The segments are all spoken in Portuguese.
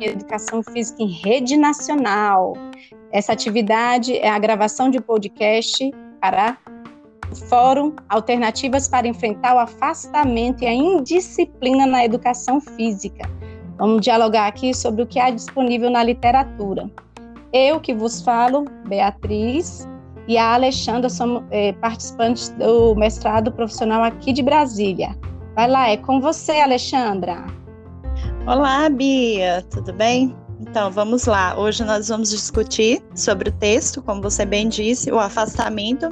Educação Física em Rede Nacional. Essa atividade é a gravação de podcast para o Fórum Alternativas para Enfrentar o Afastamento e a Indisciplina na Educação Física. Vamos dialogar aqui sobre o que há disponível na literatura. Eu que vos falo, Beatriz, e a Alexandra somos é, participantes do mestrado profissional aqui de Brasília. Vai lá, é com você, Alexandra. Olá, Bia, tudo bem? Então, vamos lá. Hoje nós vamos discutir sobre o texto, como você bem disse, o afastamento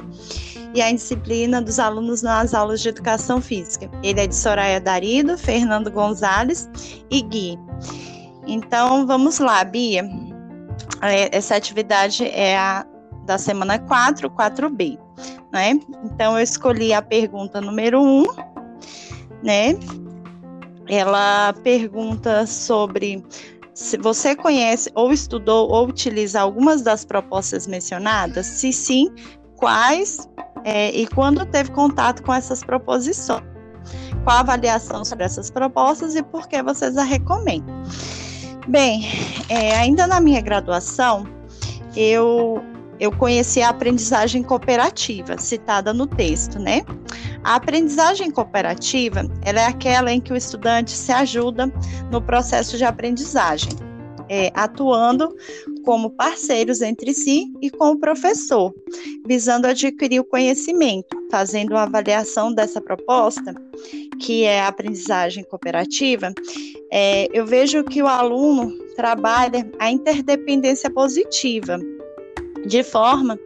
e a disciplina dos alunos nas aulas de educação física. Ele é de Soraya Darido, Fernando Gonzalez e Gui. Então, vamos lá, Bia. É, essa atividade é a da semana 4, 4B, né? Então, eu escolhi a pergunta número 1, né? Ela pergunta sobre se você conhece ou estudou ou utiliza algumas das propostas mencionadas, se sim, quais é, e quando teve contato com essas proposições. Qual a avaliação sobre essas propostas e por que vocês a recomendam? Bem, é, ainda na minha graduação, eu eu conheci a aprendizagem cooperativa, citada no texto, né? A aprendizagem cooperativa, ela é aquela em que o estudante se ajuda no processo de aprendizagem, é, atuando como parceiros entre si e com o professor, visando adquirir o conhecimento, fazendo uma avaliação dessa proposta, que é a aprendizagem cooperativa, é, eu vejo que o aluno trabalha a interdependência positiva, de forma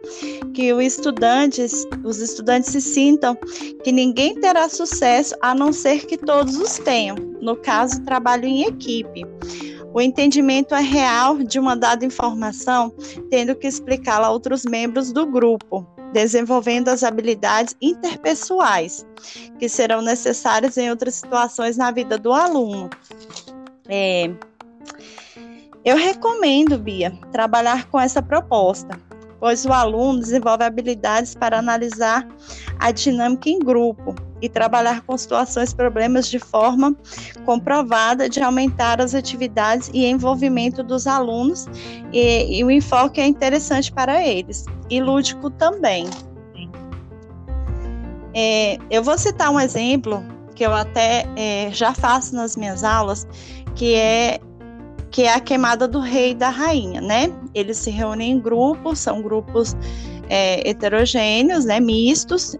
que os estudantes, os estudantes se sintam que ninguém terá sucesso a não ser que todos os tenham. No caso, trabalho em equipe. O entendimento é real de uma dada informação, tendo que explicá-la a outros membros do grupo, desenvolvendo as habilidades interpessoais, que serão necessárias em outras situações na vida do aluno. É, eu recomendo, Bia, trabalhar com essa proposta, pois o aluno desenvolve habilidades para analisar a dinâmica em grupo e trabalhar com situações, problemas de forma comprovada de aumentar as atividades e envolvimento dos alunos e, e o enfoque é interessante para eles e lúdico também. É, eu vou citar um exemplo que eu até é, já faço nas minhas aulas, que é que é a queimada do rei e da rainha, né? Eles se reúnem em grupos, são grupos é, heterogêneos, né, mistos,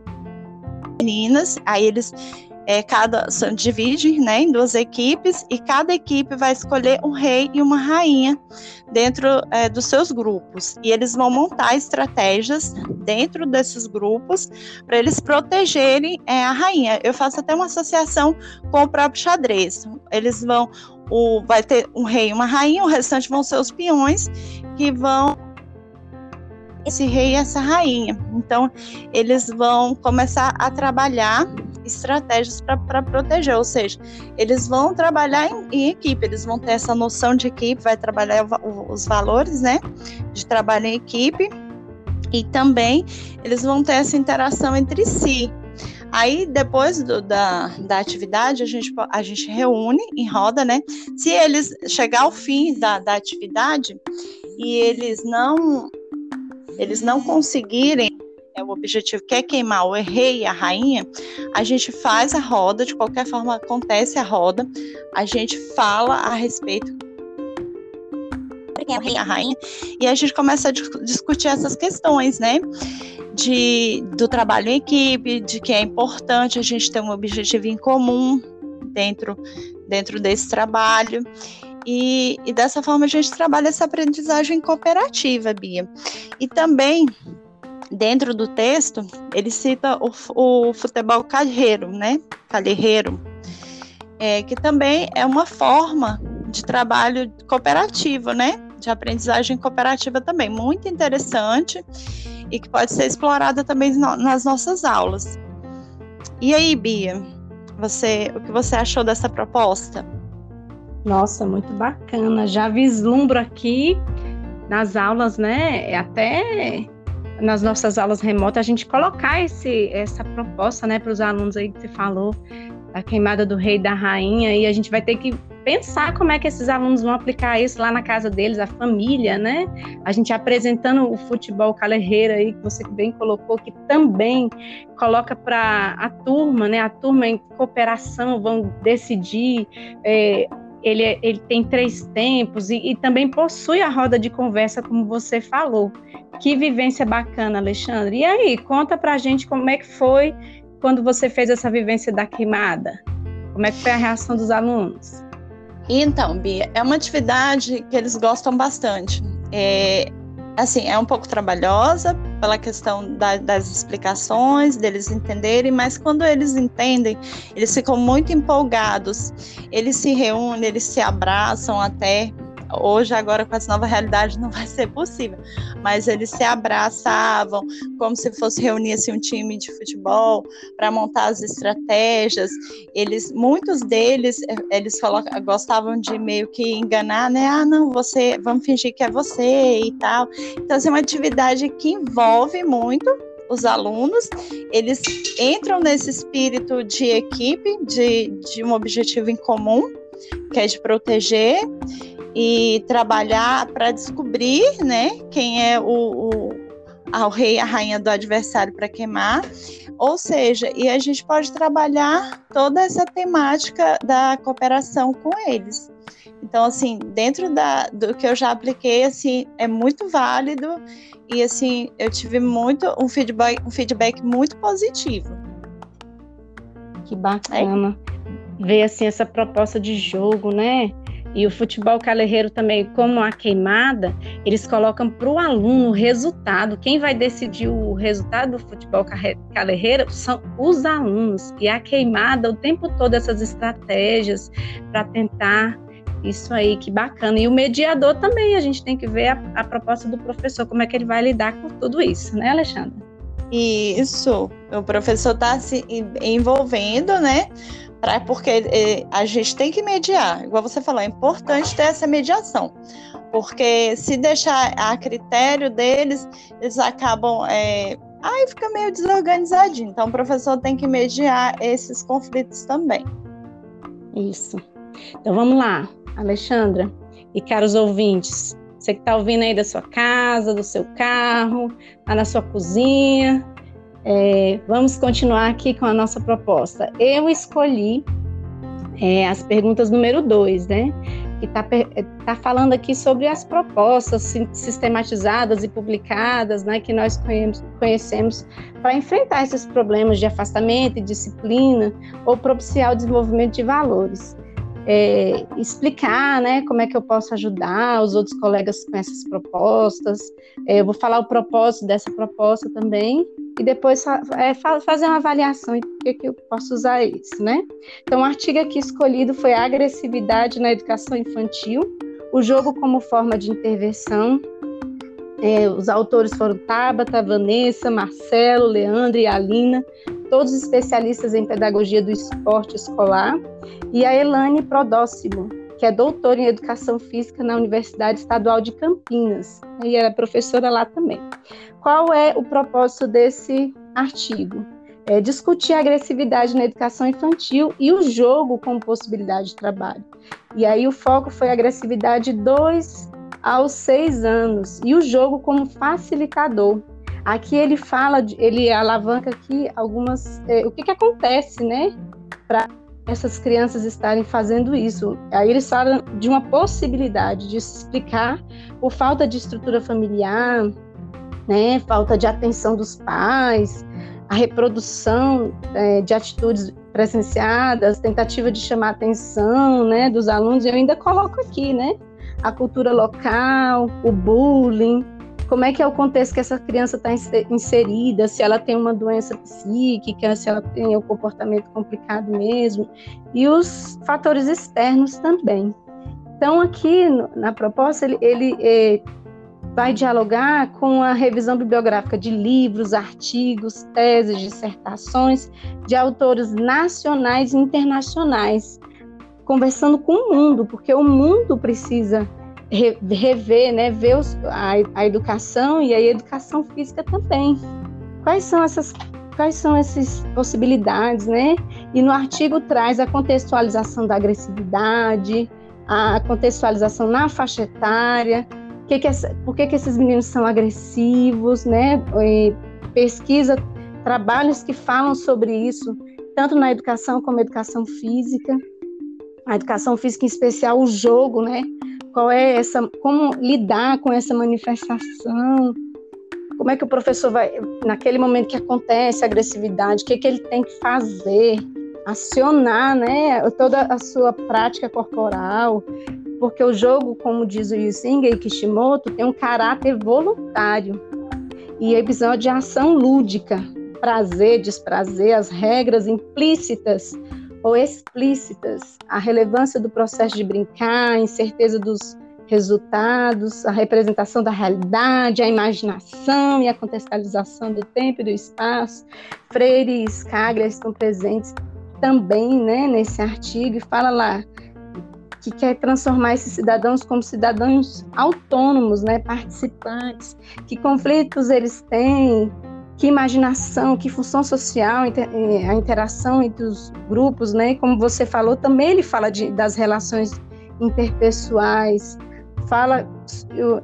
meninas, aí eles é, cada divide né, em duas equipes e cada equipe vai escolher um rei e uma rainha dentro é, dos seus grupos e eles vão montar estratégias dentro desses grupos para eles protegerem é, a rainha. Eu faço até uma associação com o próprio xadrez. Eles vão o, vai ter um rei e uma rainha, o restante vão ser os peões que vão esse rei e essa rainha. Então, eles vão começar a trabalhar estratégias para proteger, ou seja, eles vão trabalhar em, em, equipe, eles vão ter essa noção de equipe, vai trabalhar os valores, né, de trabalho em equipe, e também eles vão ter essa interação entre si. Aí, depois do, da, da atividade, a gente, a gente reúne em roda, né? Se eles chegar ao fim da, da atividade e eles não eles não conseguirem é, o objetivo que é queimar o rei e a rainha, a gente faz a roda, de qualquer forma acontece a roda, a gente fala a respeito quem é o rei e a rainha, e a gente começa a discutir essas questões, né? de, do trabalho em equipe, de que é importante a gente ter um objetivo em comum dentro, dentro desse trabalho. E, e dessa forma a gente trabalha essa aprendizagem cooperativa, Bia. E também, dentro do texto, ele cita o, o futebol calheiro, né? Calheiro, é, que também é uma forma de trabalho cooperativo, né? De aprendizagem cooperativa também, muito interessante e que pode ser explorada também nas nossas aulas. E aí, Bia, você, o que você achou dessa proposta? Nossa, muito bacana. Já vislumbro aqui nas aulas, né? Até nas nossas aulas remotas, a gente colocar esse, essa proposta, né, para os alunos aí que você falou, da queimada do rei e da rainha, e a gente vai ter que pensar como é que esses alunos vão aplicar isso lá na casa deles, a família, né? A gente apresentando o futebol calerreira aí, que você bem colocou, que também coloca para a turma, né? A turma em cooperação vão decidir. É, ele, ele tem três tempos e, e, também possui a roda de conversa, como você falou. Que vivência bacana, Alexandre. E aí, conta pra gente como é que foi quando você fez essa vivência da queimada. Como é que foi a reação dos alunos? Então, Bia, é uma atividade que eles gostam bastante. É, assim, é um pouco trabalhosa pela questão da, das explicações, deles entenderem, mas quando eles entendem, eles ficam muito empolgados. Eles se reúnem, eles se abraçam até Hoje, agora, com essa nova realidade, não vai ser possível. Mas eles se abraçavam como se fosse reunir assim, um time de futebol para montar as estratégias. Eles, muitos deles, eles gostavam de meio que enganar, né? Ah, não, você, vamos fingir que é você e tal. Então, assim, é uma atividade que envolve muito os alunos, eles entram nesse espírito de equipe, de, de um objetivo em comum, que é de proteger, e trabalhar para descobrir, né, quem é o, o, o rei a rainha do adversário para queimar. Ou seja, e a gente pode trabalhar toda essa temática da cooperação com eles. Então, assim, dentro da, do que eu já apliquei, assim, é muito válido e, assim, eu tive muito um feedback, um feedback muito positivo. Que bacana. É. Ver, assim, essa proposta de jogo, né? E o futebol calerreiro também, como a queimada, eles colocam para o aluno o resultado. Quem vai decidir o resultado do futebol calerreiro são os alunos. E a queimada, o tempo todo, essas estratégias para tentar isso aí, que bacana. E o mediador também, a gente tem que ver a, a proposta do professor, como é que ele vai lidar com tudo isso, né, Alexandre? Isso, o professor está se envolvendo, né? Pra, porque é, a gente tem que mediar, igual você falou, é importante ter essa mediação, porque se deixar a critério deles, eles acabam. É, aí fica meio desorganizadinho. Então, o professor tem que mediar esses conflitos também. Isso. Então, vamos lá, Alexandra e caros ouvintes. Você que está ouvindo aí da sua casa, do seu carro, lá na sua cozinha, é, vamos continuar aqui com a nossa proposta. Eu escolhi é, as perguntas número 2, né? Que está tá falando aqui sobre as propostas sistematizadas e publicadas, né? Que nós conhecemos para enfrentar esses problemas de afastamento e disciplina ou propiciar o desenvolvimento de valores. É, explicar né, como é que eu posso ajudar os outros colegas com essas propostas. É, eu vou falar o propósito dessa proposta também e depois é, fazer uma avaliação e por que, eu posso usar isso, né? Então, o artigo aqui escolhido foi a agressividade na educação infantil, o jogo como forma de intervenção. É, os autores foram Tabata, Vanessa, Marcelo, Leandro e Alina, todos especialistas em pedagogia do esporte escolar, e a Elane Prodócimo, que é doutora em Educação Física na Universidade Estadual de Campinas, e era professora lá também. Qual é o propósito desse artigo? É discutir a agressividade na educação infantil e o jogo como possibilidade de trabalho. E aí o foco foi a agressividade 2 aos 6 anos e o jogo como facilitador. Aqui ele fala, ele alavanca aqui algumas, é, o que, que acontece, né, para essas crianças estarem fazendo isso. Aí eles falam de uma possibilidade de explicar por falta de estrutura familiar, né, falta de atenção dos pais, a reprodução é, de atitudes presenciadas, tentativa de chamar atenção, né, dos alunos. Eu ainda coloco aqui, né, a cultura local, o bullying, como é que é o contexto que essa criança está inserida, se ela tem uma doença psíquica, se ela tem um comportamento complicado mesmo, e os fatores externos também. Então, aqui na proposta, ele, ele é, vai dialogar com a revisão bibliográfica de livros, artigos, teses, dissertações de autores nacionais e internacionais, conversando com o mundo, porque o mundo precisa rever, né, ver os, a, a educação e a educação física também. Quais são essas quais são essas possibilidades, né? E no artigo traz a contextualização da agressividade, a contextualização na faixa etária, que que essa, por que, que esses meninos são agressivos, né? E pesquisa trabalhos que falam sobre isso, tanto na educação como na educação física. A educação física, em especial, o jogo, né? Qual é essa, como lidar com essa manifestação? Como é que o professor vai, naquele momento que acontece a agressividade, o que, que ele tem que fazer? Acionar, né? Toda a sua prática corporal, porque o jogo, como diz o Yusinga e Kishimoto, tem um caráter voluntário e episódio de ação lúdica, prazer, desprazer, as regras implícitas ou explícitas, a relevância do processo de brincar, a incerteza dos resultados, a representação da realidade, a imaginação e a contextualização do tempo e do espaço. Freire e Scaglia estão presentes também né, nesse artigo e fala lá que quer transformar esses cidadãos como cidadãos autônomos, né, participantes, que conflitos eles têm, que imaginação, que função social, eh, a interação entre os grupos, né? Como você falou, também ele fala de, das relações interpessoais, fala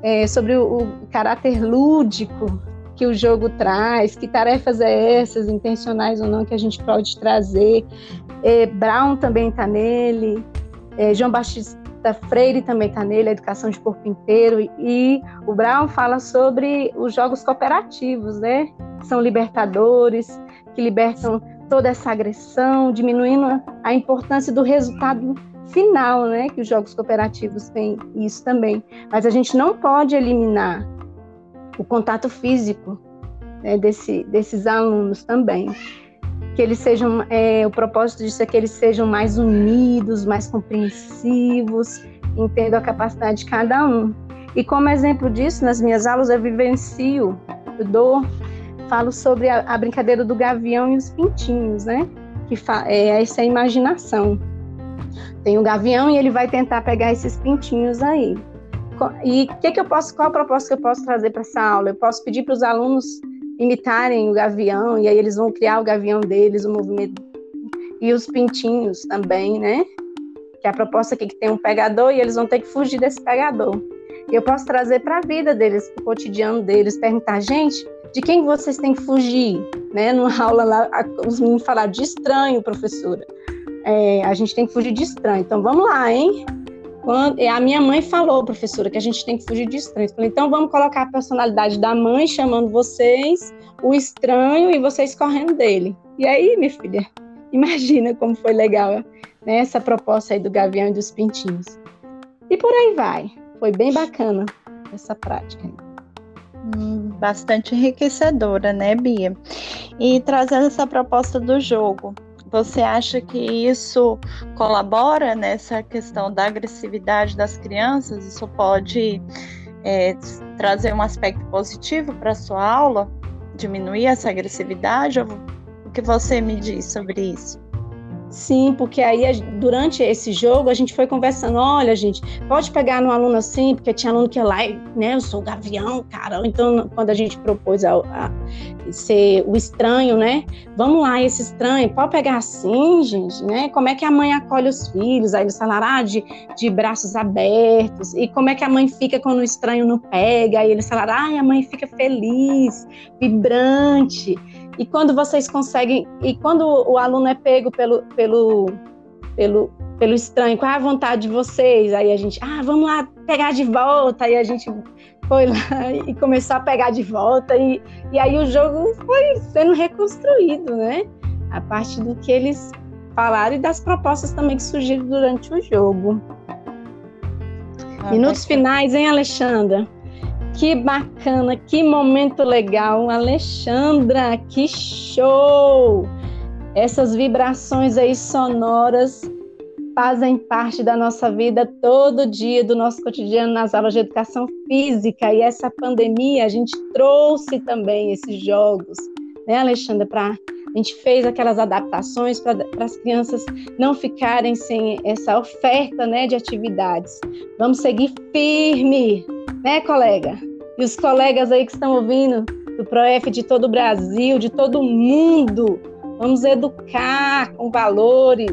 é, sobre o, o, caráter lúdico que o jogo traz, que tarefas é essas, intencionais ou não, que a gente pode trazer. É, Brown também está nele, é, João Batista Freire também está nele, a educação de corpo inteiro, e o Brown fala sobre os jogos cooperativos, né? Que são libertadores, que libertam toda essa agressão, diminuindo a importância do resultado final, né? Que os jogos cooperativos têm isso também. Mas a gente não pode eliminar o contato físico né, desse, desses alunos também que eles sejam, é, o propósito disso é que eles sejam mais unidos, mais compreensivos, entendam a capacidade de cada um. E como exemplo disso, nas minhas aulas eu vivencio, eu dou, falo sobre a, a brincadeira do gavião e os pintinhos, né? Que é essa é imaginação. Tem o gavião e ele vai tentar pegar esses pintinhos aí. E que que eu posso, qual a proposta que eu posso trazer para essa aula? Eu posso pedir para os alunos imitarem o gavião, e aí eles vão criar o gavião deles, o movimento. E os pintinhos também, né? Que é a proposta aqui que tem um pegador e eles vão ter que fugir desse pegador. E eu posso trazer para a vida deles, para o cotidiano deles, perguntar, gente, de quem vocês têm que fugir? Né? Numa aula lá, os meninos falaram de estranho, professora. É, a gente tem que fugir de estranho. Então vamos lá, hein? Quando, a minha mãe falou, professora, que a gente tem que fugir de estranhos. Falei, então vamos colocar a personalidade da mãe chamando vocês, o estranho e vocês correndo dele. E aí, minha filha, imagina como foi legal né, essa proposta aí do Gavião e dos Pintinhos. E por aí vai. Foi bem bacana essa prática. Bastante enriquecedora, né, Bia? E trazendo essa proposta do jogo, você acha que isso colabora nessa questão da agressividade das crianças? Isso pode é, trazer um aspecto positivo para sua aula? Diminuir essa agressividade? O que você me diz sobre isso? Sim, porque aí durante esse jogo a gente foi conversando, olha, gente, pode pegar no aluno assim, porque tinha aluno que ia lá, e, né, eu sou o gavião, cara. Então, quando a gente propôs a, a ser o estranho, né? Vamos lá, esse estranho, pode pegar assim, gente, né? Como é que a mãe acolhe os filhos? Aí eles falaram, ah, de, de braços abertos. E como é que a mãe fica quando o estranho não pega? Aí eles falaram, ah, a mãe fica feliz, vibrante. E quando vocês conseguem, e quando o aluno é pego pelo, pelo, pelo, pelo estranho, qual é a vontade de vocês? Aí a gente, ah, vamos lá pegar de volta. Aí a gente foi lá e começou a pegar de volta. E, e aí o jogo foi sendo reconstruído, né? A partir do que eles falaram e das propostas também que surgiram durante o jogo. Ah, Minutos finais, hein, Alexandra? Que bacana, que momento legal, Alexandra, que show! Essas vibrações aí sonoras fazem parte da nossa vida todo dia, do nosso cotidiano nas aulas de educação física. E essa pandemia, a gente trouxe também esses jogos, né, Alexandra, para a gente fez aquelas adaptações para as crianças não ficarem sem essa oferta né, de atividades. Vamos seguir firme, né, colega? E os colegas aí que estão ouvindo do ProF de todo o Brasil, de todo o mundo, vamos educar com valores.